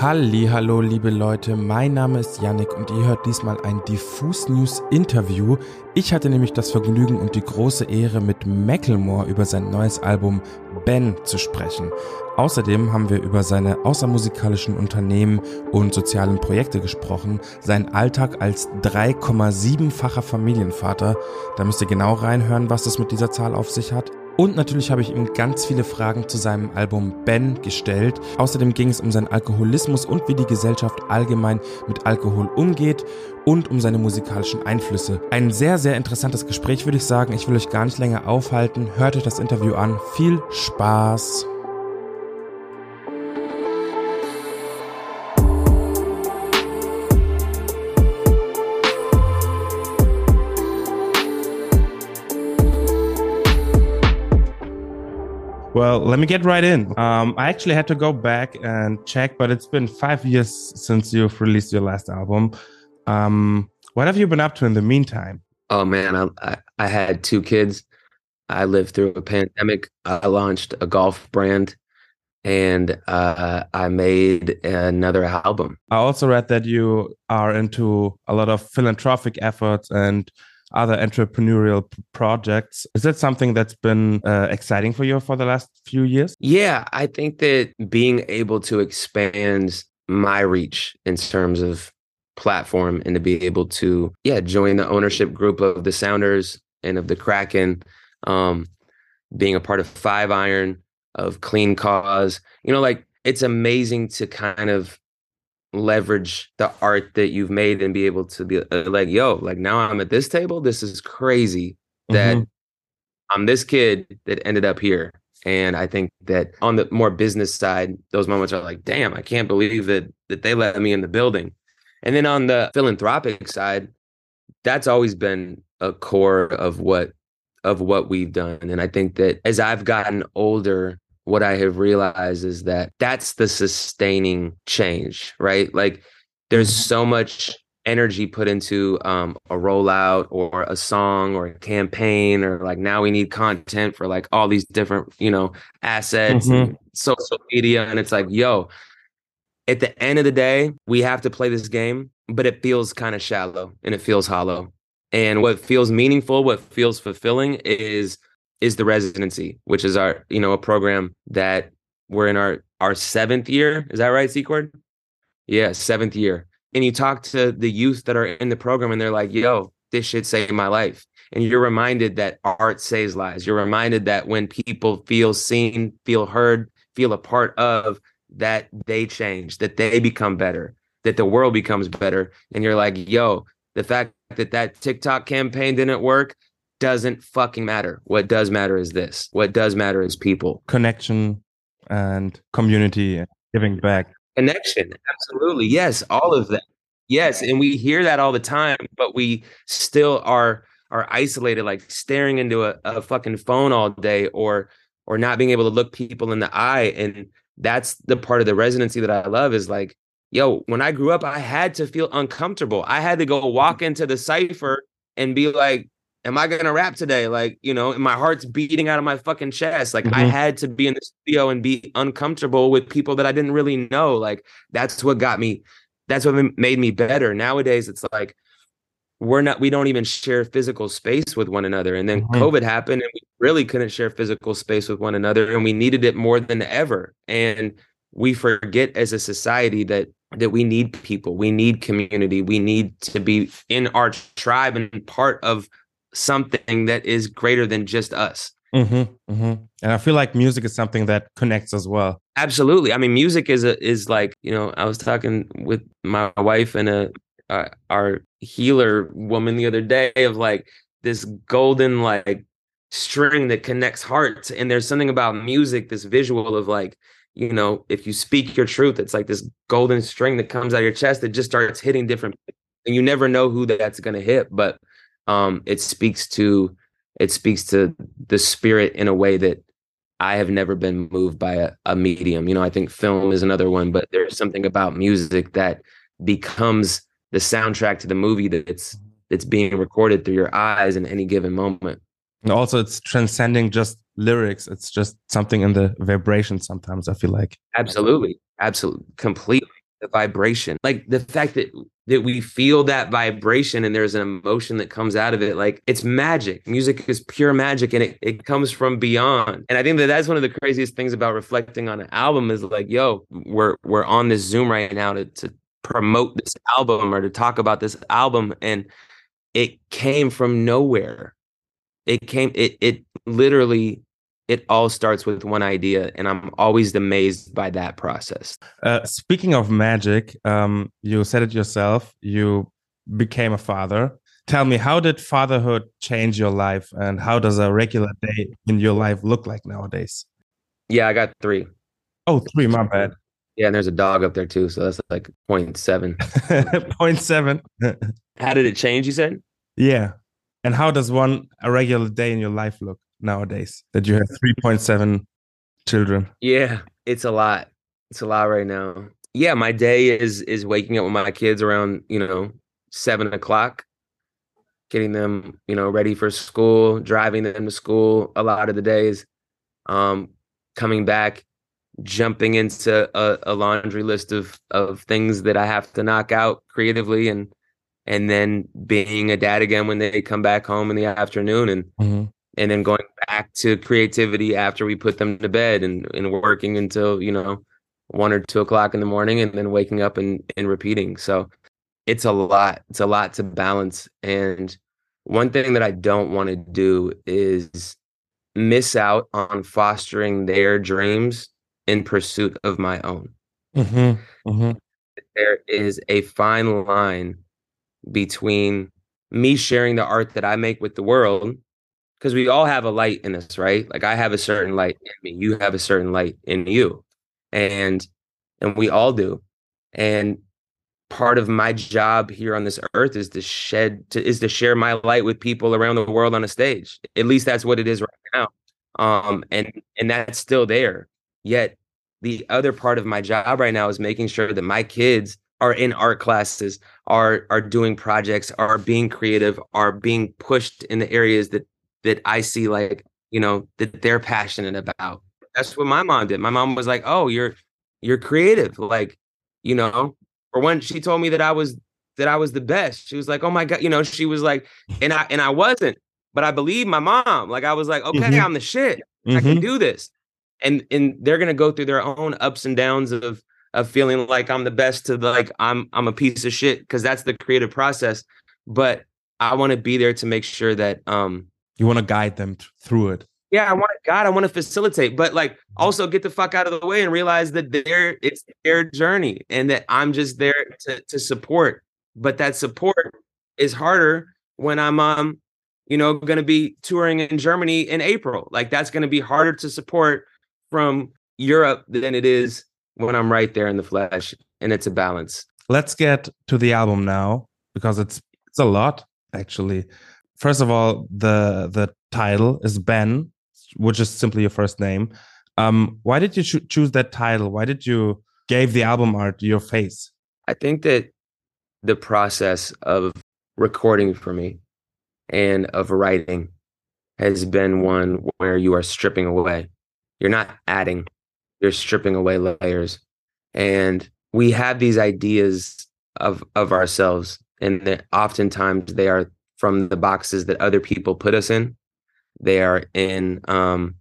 Hallo, liebe Leute, mein Name ist Yannick und ihr hört diesmal ein Diffus News Interview. Ich hatte nämlich das Vergnügen und die große Ehre, mit Macklemore über sein neues Album Ben zu sprechen. Außerdem haben wir über seine außermusikalischen Unternehmen und sozialen Projekte gesprochen, seinen Alltag als 3,7-facher Familienvater. Da müsst ihr genau reinhören, was das mit dieser Zahl auf sich hat. Und natürlich habe ich ihm ganz viele Fragen zu seinem Album Ben gestellt. Außerdem ging es um seinen Alkoholismus und wie die Gesellschaft allgemein mit Alkohol umgeht und um seine musikalischen Einflüsse. Ein sehr, sehr interessantes Gespräch, würde ich sagen. Ich will euch gar nicht länger aufhalten. Hört euch das Interview an. Viel Spaß! Well, let me get right in. Um, I actually had to go back and check, but it's been five years since you've released your last album. Um, what have you been up to in the meantime? Oh man, I, I, I had two kids. I lived through a pandemic. I launched a golf brand, and uh, I made another album. I also read that you are into a lot of philanthropic efforts and other entrepreneurial projects. Is that something that's been uh, exciting for you for the last few years? Yeah, I think that being able to expand my reach in terms of platform and to be able to, yeah, join the ownership group of the Sounders and of the Kraken, um, being a part of Five Iron, of Clean Cause, you know, like it's amazing to kind of leverage the art that you've made and be able to be uh, like, yo, like now I'm at this table. This is crazy that mm-hmm. I'm this kid that ended up here. And I think that on the more business side, those moments are like, damn, I can't believe that that they let me in the building. And then on the philanthropic side, that's always been a core of what of what we've done. And I think that as I've gotten older, what I have realized is that that's the sustaining change, right? Like there's mm-hmm. so much energy put into um, a rollout or a song or a campaign or like now we need content for like all these different you know assets mm-hmm. and social media and it's like yo at the end of the day we have to play this game but it feels kind of shallow and it feels hollow and what feels meaningful what feels fulfilling is is the residency, which is our, you know, a program that we're in our our seventh year. Is that right, Secord? Yeah, seventh year. And you talk to the youth that are in the program and they're like, yo, this shit saved my life. And you're reminded that art saves lives. You're reminded that when people feel seen, feel heard, feel a part of, that they change, that they become better, that the world becomes better. And you're like, yo, the fact that that TikTok campaign didn't work, doesn't fucking matter. What does matter is this. What does matter is people. Connection and community and giving back. Connection. Absolutely. Yes. All of that. Yes. And we hear that all the time, but we still are are isolated, like staring into a, a fucking phone all day or or not being able to look people in the eye. And that's the part of the residency that I love is like, yo, when I grew up, I had to feel uncomfortable. I had to go walk into the cipher and be like, am I gonna rap today? Like, you know, my heart's beating out of my fucking chest. Like, mm-hmm. I had to be in the studio and be uncomfortable with people that I didn't really know. Like, that's what got me. That's what made me better. Nowadays, it's like we're not. We don't even share physical space with one another. And then mm-hmm. COVID happened, and we really couldn't share physical space with one another, and we needed it more than ever. And we forget as a society that that we need people we need community we need to be in our tribe and part of something that is greater than just us. Mm-hmm, mm-hmm. And I feel like music is something that connects as well. Absolutely. I mean, music is a, is like you know. I was talking with my wife and a uh, our healer woman the other day of like this golden like string that connects hearts. And there's something about music, this visual of like you know, if you speak your truth, it's like this golden string that comes out of your chest that just starts hitting different, and you never know who that's going to hit, but um, it speaks to it speaks to the spirit in a way that I have never been moved by a, a medium. You know, I think film is another one, but there's something about music that becomes the soundtrack to the movie that's that's being recorded through your eyes in any given moment. And also, it's transcending just lyrics. It's just something in the vibration. Sometimes I feel like absolutely, absolutely, completely. The vibration. Like the fact that that we feel that vibration and there's an emotion that comes out of it like it's magic. Music is pure magic and it, it comes from beyond. And i think that that's one of the craziest things about reflecting on an album is like yo we're we're on this zoom right now to, to promote this album or to talk about this album and it came from nowhere. It came it it literally it all starts with one idea and i'm always amazed by that process. Uh, speaking of magic um, you said it yourself you became a father. Tell me how did fatherhood change your life and how does a regular day in your life look like nowadays? Yeah i got three. Oh, three my bad. Yeah and there's a dog up there too so that's like 0.7 0.7 how did it change you said? Yeah and how does one a regular day in your life look nowadays that you have 3.7 children? Yeah it's a lot. It's a lot right now. Yeah my day is is waking up with my kids around you know seven o'clock getting them you know ready for school driving them to school a lot of the days um coming back jumping into a, a laundry list of of things that i have to knock out creatively and and then being a dad again when they come back home in the afternoon and mm-hmm. And then going back to creativity after we put them to bed and and working until you know one or two o'clock in the morning and then waking up and and repeating so it's a lot it's a lot to balance and one thing that i don't want to do is miss out on fostering their dreams in pursuit of my own mm-hmm. Mm-hmm. there is a fine line between me sharing the art that I make with the world because we all have a light in us, right? Like I have a certain light in me, you have a certain light in you. And and we all do. And part of my job here on this earth is to shed to is to share my light with people around the world on a stage. At least that's what it is right now. Um and and that's still there. Yet the other part of my job right now is making sure that my kids are in art classes, are are doing projects, are being creative, are being pushed in the areas that that I see like, you know, that they're passionate about. That's what my mom did. My mom was like, "Oh, you're you're creative." Like, you know, or when she told me that I was that I was the best. She was like, "Oh my god," you know, she was like, and I and I wasn't, but I believe my mom. Like I was like, "Okay, mm-hmm. I'm the shit. Mm-hmm. I can mm-hmm. do this." And and they're going to go through their own ups and downs of of feeling like I'm the best to the like I'm I'm a piece of shit because that's the creative process. But I want to be there to make sure that um you want to guide them th- through it. Yeah, I want to God, I want to facilitate, but like also get the fuck out of the way and realize that their it's their journey and that I'm just there to to support. But that support is harder when I'm um you know going to be touring in Germany in April. Like that's going to be harder to support from Europe than it is when I'm right there in the flesh, and it's a balance. Let's get to the album now because it's it's a lot actually. First of all, the the title is Ben, which is simply your first name. Um, why did you cho choose that title? Why did you gave the album art your face? I think that the process of recording for me and of writing has been one where you are stripping away. You're not adding, you're stripping away layers and we have these ideas of of ourselves and that oftentimes they are from the boxes that other people put us in. They are in um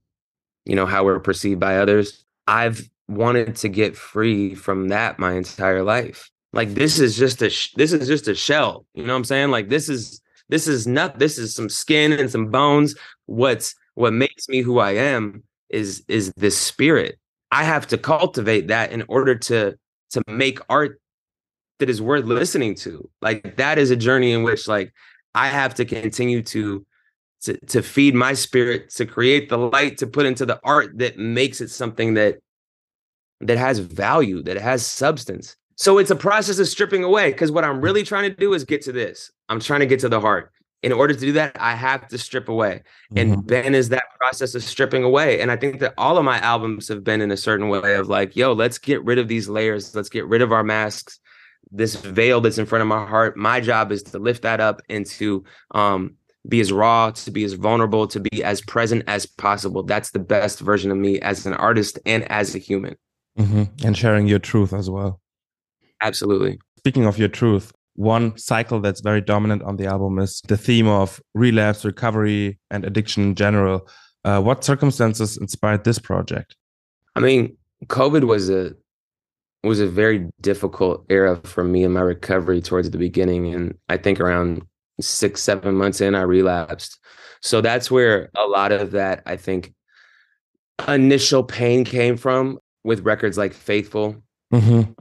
you know how we're perceived by others. I've wanted to get free from that my entire life. Like this is just a sh- this is just a shell you know what i'm saying? Like this is this is not this is some skin and some bones. What's what makes me who i am is is this spirit. I have to cultivate that in order to to make art that is worth listening to. Like that is a journey in which like I have to continue to to to feed my spirit, to create the light, to put into the art that makes it something that that has value, that has substance. So it's a process of stripping away because what I'm really trying to do is get to this. I'm trying to get to the heart in order to do that, I have to strip away. And mm-hmm. Ben is that process of stripping away. And I think that all of my albums have been in a certain way of like, yo, let's get rid of these layers. Let's get rid of our masks. This veil that's in front of my heart. My job is to lift that up and to um, be as raw, to be as vulnerable, to be as present as possible. That's the best version of me as an artist and as a human. Mm-hmm. And sharing your truth as well. Absolutely. Speaking of your truth, one cycle that's very dominant on the album is the theme of relapse, recovery, and addiction in general. Uh, what circumstances inspired this project? I mean, COVID was a was a very difficult era for me in my recovery towards the beginning, and I think around six seven months in, I relapsed. So that's where a lot of that I think initial pain came from with records like Faithful. Mm-hmm.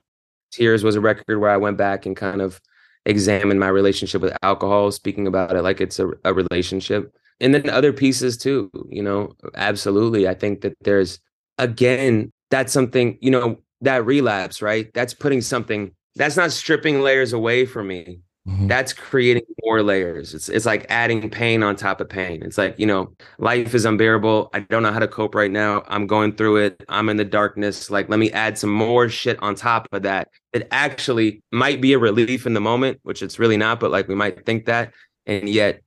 Tears was a record where I went back and kind of examined my relationship with alcohol, speaking about it like it's a, a relationship. And then other pieces too, you know, absolutely. I think that there's, again, that's something, you know, that relapse, right? That's putting something, that's not stripping layers away from me. Mm-hmm. That's creating more layers. It's it's like adding pain on top of pain. It's like, you know, life is unbearable. I don't know how to cope right now. I'm going through it. I'm in the darkness. Like, let me add some more shit on top of that. It actually might be a relief in the moment, which it's really not, but like we might think that. And yet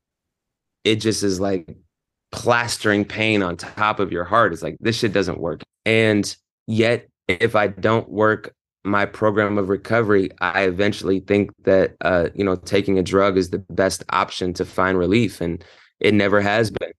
it just is like plastering pain on top of your heart. It's like this shit doesn't work. And yet if I don't work my program of recovery, I eventually think that uh, you know taking a drug is the best option to find relief, and it never has been.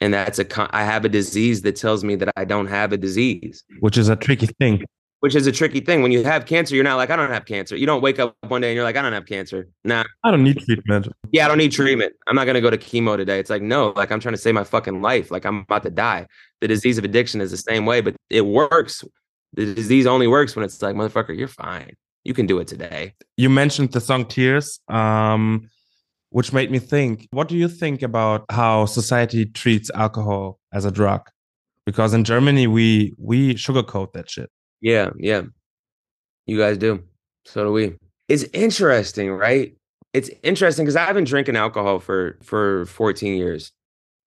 And that's a con- I have a disease that tells me that I don't have a disease, which is a tricky thing. Which is a tricky thing. When you have cancer, you're not like I don't have cancer. You don't wake up one day and you're like I don't have cancer. Nah, I don't need treatment. Yeah, I don't need treatment. I'm not gonna go to chemo today. It's like no, like I'm trying to save my fucking life. Like I'm about to die. The disease of addiction is the same way, but it works the disease only works when it's like, motherfucker, you're fine. You can do it today. You mentioned the song Tears, um, which made me think, what do you think about how society treats alcohol as a drug? Because in Germany, we we sugarcoat that shit. Yeah, yeah. You guys do. So do we. It's interesting, right? It's interesting because I've been drinking alcohol for for 14 years.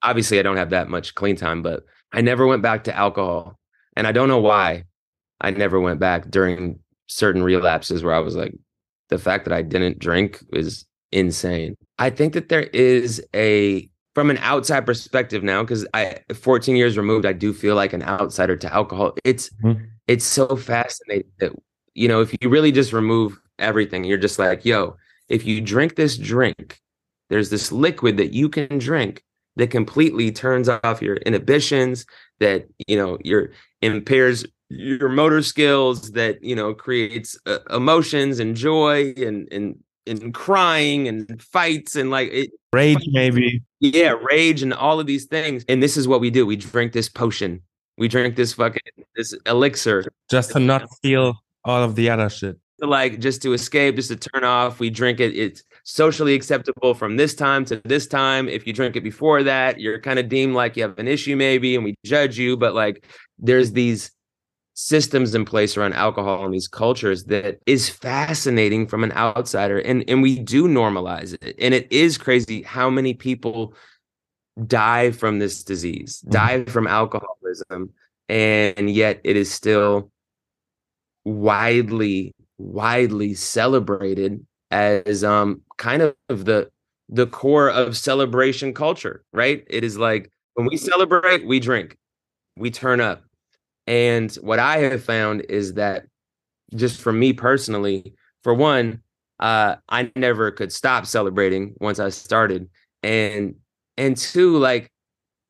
Obviously, I don't have that much clean time, but I never went back to alcohol. And I don't know why. I never went back during certain relapses where I was like, the fact that I didn't drink is insane. I think that there is a from an outside perspective now because I 14 years removed, I do feel like an outsider to alcohol. It's mm-hmm. it's so fascinating that you know if you really just remove everything, you're just like, yo, if you drink this drink, there's this liquid that you can drink that completely turns off your inhibitions, that you know your impairs your motor skills that you know creates uh, emotions and joy and and and crying and fights and like it, rage maybe. Yeah rage and all of these things. And this is what we do. We drink this potion. We drink this fucking this elixir. Just to not feel all of the other shit. Like just to escape just to turn off. We drink it. It's socially acceptable from this time to this time. If you drink it before that you're kind of deemed like you have an issue maybe and we judge you. But like there's these systems in place around alcohol in these cultures that is fascinating from an outsider and and we do normalize it and it is crazy how many people die from this disease mm-hmm. die from alcoholism and yet it is still widely widely celebrated as um kind of the the core of celebration culture right it is like when we celebrate we drink we turn up and what I have found is that just for me personally, for one, uh, I never could stop celebrating once I started. And and two, like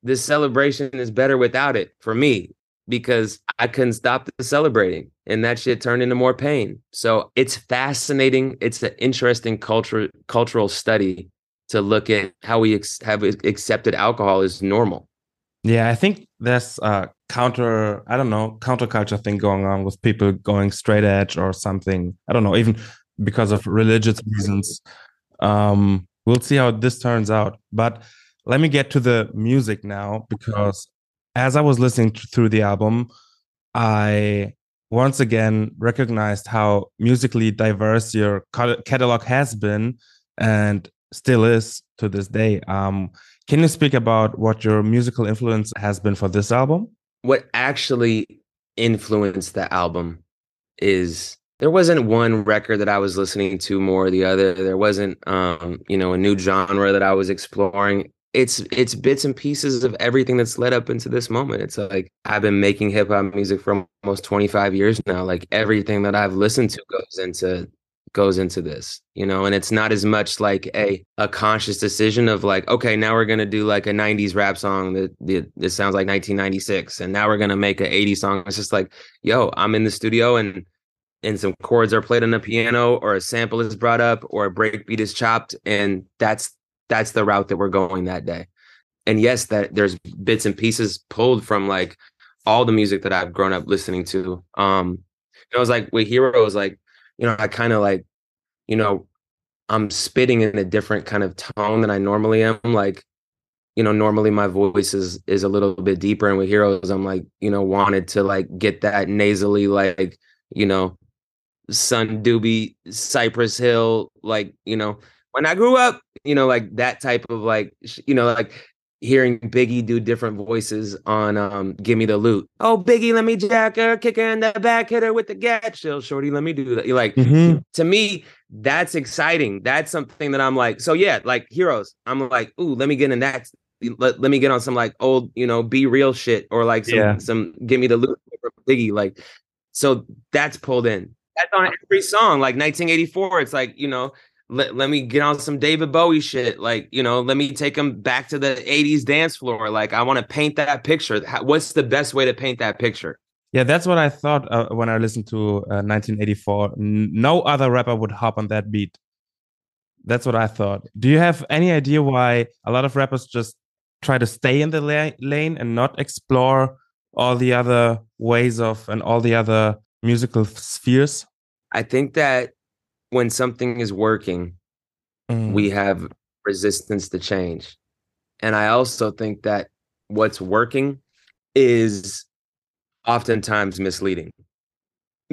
the celebration is better without it for me because I couldn't stop the celebrating and that shit turned into more pain. So it's fascinating. It's an interesting culture cultural study to look at how we ex- have accepted alcohol as normal. Yeah, I think that's a counter, I don't know, counterculture thing going on with people going straight edge or something. I don't know, even because of religious reasons. Um, we'll see how this turns out. But let me get to the music now because as I was listening through the album, I once again recognized how musically diverse your catalog has been and still is to this day. Um, can you speak about what your musical influence has been for this album? What actually influenced the album is there wasn't one record that I was listening to more or the other. There wasn't um, you know, a new genre that I was exploring. it's it's bits and pieces of everything that's led up into this moment. It's like I've been making hip hop music for almost 25 years now. Like everything that I've listened to goes into goes into this, you know, and it's not as much like a a conscious decision of like, okay, now we're gonna do like a 90s rap song that that, that sounds like 1996, and now we're gonna make an 80s song. It's just like, yo, I'm in the studio and and some chords are played on the piano or a sample is brought up or a breakbeat is chopped and that's that's the route that we're going that day and yes that there's bits and pieces pulled from like all the music that i've grown up listening to um it was like with heroes like you know i kind of like you know i'm spitting in a different kind of tone than i normally am like you know normally my voice is is a little bit deeper and with heroes i'm like you know wanted to like get that nasally like you know sun doobie cypress hill like you know when I grew up, you know, like that type of like, you know, like hearing Biggie do different voices on um Give Me the Loot. Oh, Biggie, let me jack her, kick her in the back, hit her with the gat. Chill, shorty, let me do that. You're like, mm-hmm. to me, that's exciting. That's something that I'm like, so yeah, like heroes. I'm like, ooh, let me get in that. Let, let me get on some like old, you know, B-Real shit or like some yeah. some give me the loot Biggie. Like, so that's pulled in. That's on every song, like 1984. It's like, you know, let, let me get on some David Bowie shit. Like, you know, let me take them back to the 80s dance floor. Like, I want to paint that picture. What's the best way to paint that picture? Yeah, that's what I thought uh, when I listened to uh, 1984. No other rapper would hop on that beat. That's what I thought. Do you have any idea why a lot of rappers just try to stay in the la lane and not explore all the other ways of and all the other musical spheres? I think that when something is working, mm. we have resistance to change. And I also think that what's working is oftentimes misleading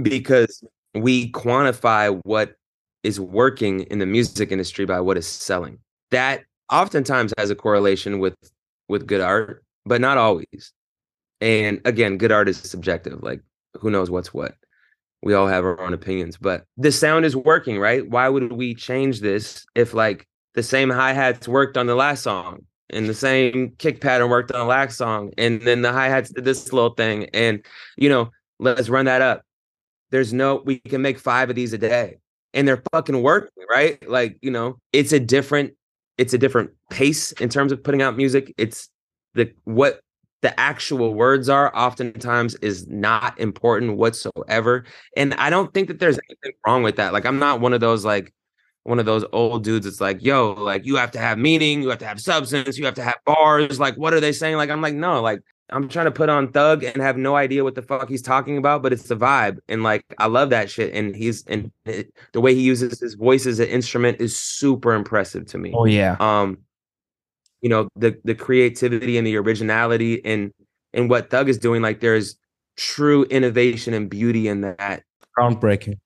because we quantify what is working in the music industry by what is selling. That oftentimes has a correlation with with good art, but not always. And again, good art is subjective. Like who knows what's what we all have our own opinions, but the sound is working, right? Why would we change this if like the same hi hats worked on the last song and the same kick pattern worked on the last song, and then the hi hats did this little thing, and you know, let's run that up. There's no, we can make five of these a day, and they're fucking working, right? Like you know, it's a different, it's a different pace in terms of putting out music. It's the what the actual words are oftentimes is not important whatsoever. And I don't think that there's anything wrong with that. Like I'm not one of those like one of those old dudes it's like, yo, like you have to have meaning, you have to have substance, you have to have bars. Like, what are they saying? Like, I'm like, no, like I'm trying to put on Thug and have no idea what the fuck he's talking about, but it's the vibe. And like, I love that shit. And he's and it, the way he uses his voice as an instrument is super impressive to me. Oh yeah. Um, you know the the creativity and the originality and and what Thug is doing. Like there's true innovation and beauty in that. Groundbreaking.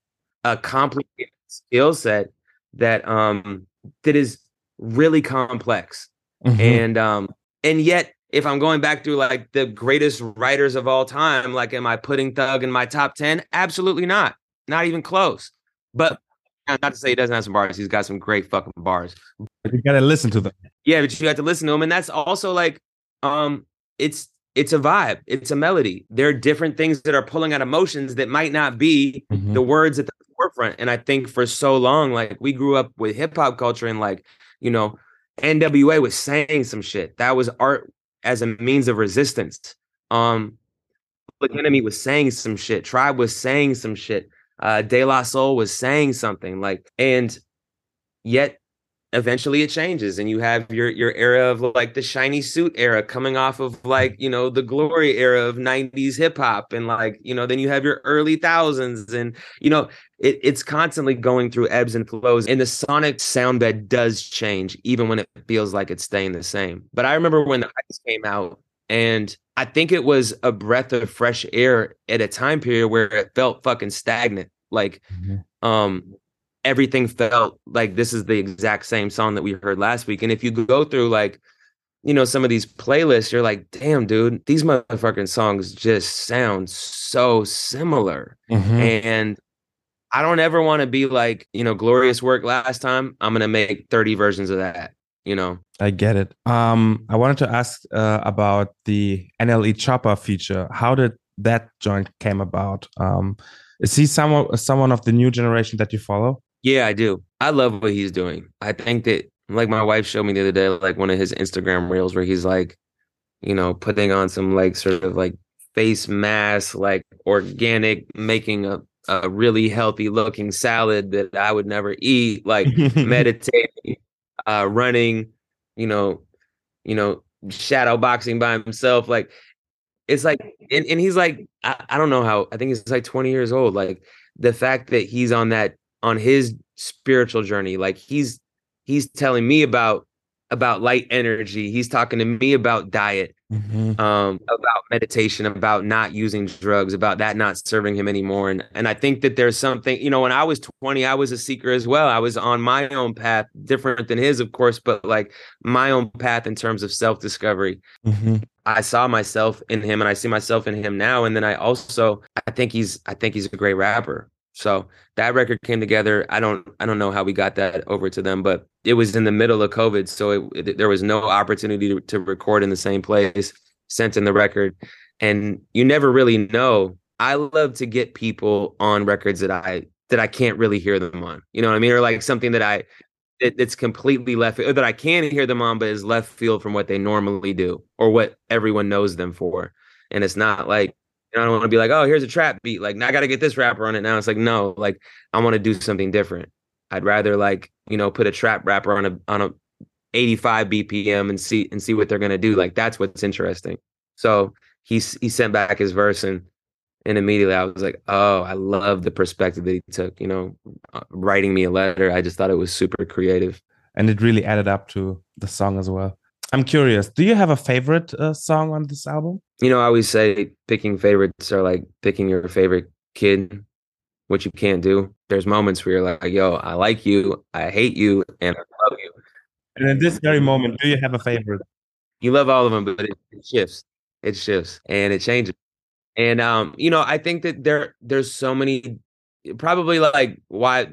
A complicated skill set that um that is really complex. Mm-hmm. And um and yet if I'm going back through like the greatest writers of all time, like am I putting Thug in my top 10? Absolutely not. Not even close. But not to say he doesn't have some bars. He's got some great fucking bars. But you gotta listen to them. Yeah, but you have to listen to them, and that's also like, um, it's it's a vibe. It's a melody. There are different things that are pulling out emotions that might not be mm-hmm. the words at the forefront. And I think for so long, like we grew up with hip hop culture, and like you know, NWA was saying some shit. That was art as a means of resistance. Um, Public Enemy was saying some shit. Tribe was saying some shit uh, De La Soul was saying something like, and yet eventually it changes and you have your your era of like the shiny suit era coming off of like you know the glory era of 90s hip hop and like you know then you have your early thousands and you know it, it's constantly going through ebbs and flows and the sonic sound bed does change even when it feels like it's staying the same. But i remember when the ice came out and I think it was a breath of fresh air at a time period where it felt fucking stagnant. Like, mm-hmm. um, everything felt like this is the exact same song that we heard last week. And if you go through like, you know, some of these playlists, you're like, damn, dude, these motherfucking songs just sound so similar. Mm-hmm. And I don't ever want to be like, you know, glorious work last time. I'm gonna make 30 versions of that. You know. I get it. Um, I wanted to ask uh, about the NLE Choppa feature. How did that joint came about? Um, is he someone someone of the new generation that you follow? Yeah, I do. I love what he's doing. I think that like my wife showed me the other day, like one of his Instagram reels where he's like, you know, putting on some like sort of like face mask, like organic, making a a really healthy looking salad that I would never eat, like meditating, uh, running, you know, you know, shadow boxing by himself. Like it's like and, and he's like, I, I don't know how I think he's like 20 years old. Like the fact that he's on that on his spiritual journey, like he's he's telling me about about light energy. He's talking to me about diet, mm-hmm. um, about meditation, about not using drugs, about that not serving him anymore. And and I think that there's something, you know, when I was 20, I was a seeker as well. I was on my own path, different than his, of course, but like my own path in terms of self-discovery. Mm-hmm. I saw myself in him and I see myself in him now. And then I also I think he's I think he's a great rapper. So that record came together. I don't I don't know how we got that over to them, but it was in the middle of COVID, so it, it, there was no opportunity to, to record in the same place. Sent in the record, and you never really know. I love to get people on records that I that I can't really hear them on. You know what I mean? Or like something that I it, it's completely left or that I can hear them on, but is left field from what they normally do or what everyone knows them for. And it's not like you know, I don't want to be like, oh, here's a trap beat. Like, now I got to get this rapper on it now. It's like, no, like I want to do something different. I'd rather like, you know, put a trap rapper on a on a 85 BPM and see and see what they're gonna do. Like that's what's interesting. So he he sent back his verse and and immediately I was like, oh, I love the perspective that he took. You know, uh, writing me a letter. I just thought it was super creative, and it really added up to the song as well. I'm curious. Do you have a favorite uh, song on this album? You know, I always say picking favorites are like picking your favorite kid, which you can't do. There's moments where you're like, "Yo, I like you, I hate you, and I love you." And in this very moment, do you have a favorite? You love all of them, but it, it shifts. It shifts and it changes. And um, you know, I think that there there's so many probably like why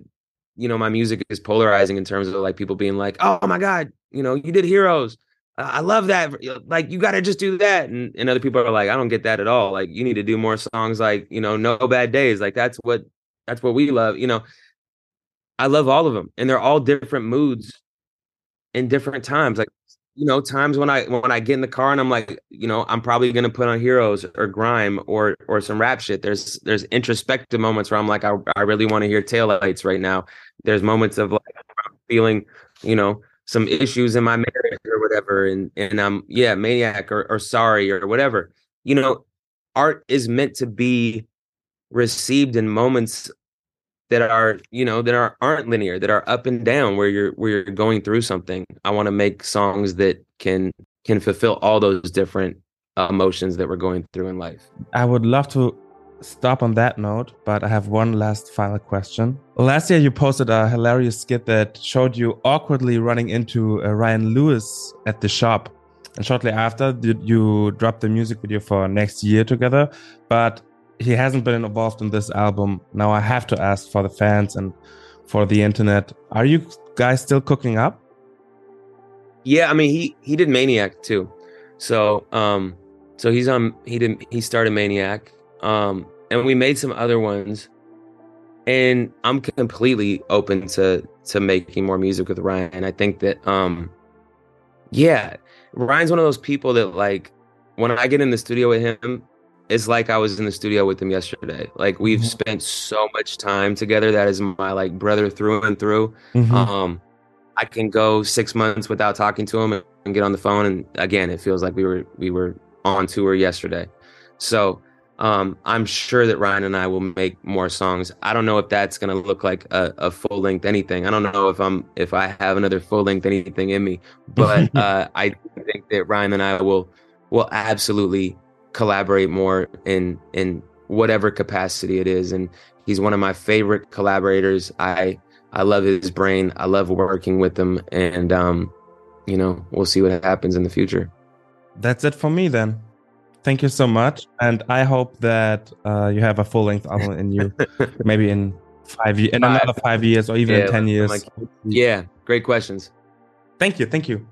you know my music is polarizing in terms of like people being like, "Oh my god, you know, you did Heroes." I love that. Like, you got to just do that. And, and other people are like, I don't get that at all. Like, you need to do more songs like, you know, No Bad Days. Like, that's what, that's what we love. You know, I love all of them and they're all different moods in different times. Like, you know, times when I, when I get in the car and I'm like, you know, I'm probably going to put on Heroes or Grime or, or some rap shit. There's, there's introspective moments where I'm like, I, I really want to hear Taillights right now. There's moments of like feeling, you know, some issues in my marriage or whatever and and I'm yeah maniac or, or sorry or whatever. You know art is meant to be received in moments that are you know that are aren't linear that are up and down where you're where you're going through something. I want to make songs that can can fulfill all those different emotions that we're going through in life. I would love to stop on that note, but I have one last final question. Last year, you posted a hilarious skit that showed you awkwardly running into uh, Ryan Lewis at the shop. And shortly after, you dropped the music video for next year together, but he hasn't been involved in this album. Now I have to ask for the fans and for the internet: Are you guys still cooking up? Yeah, I mean he he did Maniac too, so um, so he's on he did he started Maniac um, and we made some other ones. And I'm completely open to to making more music with Ryan. And I think that um yeah, Ryan's one of those people that like when I get in the studio with him, it's like I was in the studio with him yesterday. Like we've mm-hmm. spent so much time together. That is my like brother through and through. Mm-hmm. Um, I can go six months without talking to him and get on the phone, and again, it feels like we were we were on tour yesterday. So um, I'm sure that Ryan and I will make more songs. I don't know if that's going to look like a, a full length anything. I don't know if I'm if I have another full length anything in me, but uh, I think that Ryan and I will will absolutely collaborate more in in whatever capacity it is. And he's one of my favorite collaborators. I I love his brain. I love working with him, and um, you know, we'll see what happens in the future. That's it for me then. Thank you so much, and I hope that uh, you have a full length album in you, maybe in five years, in another five years, or even yeah, in ten years. Like, yeah, great questions. Thank you. Thank you.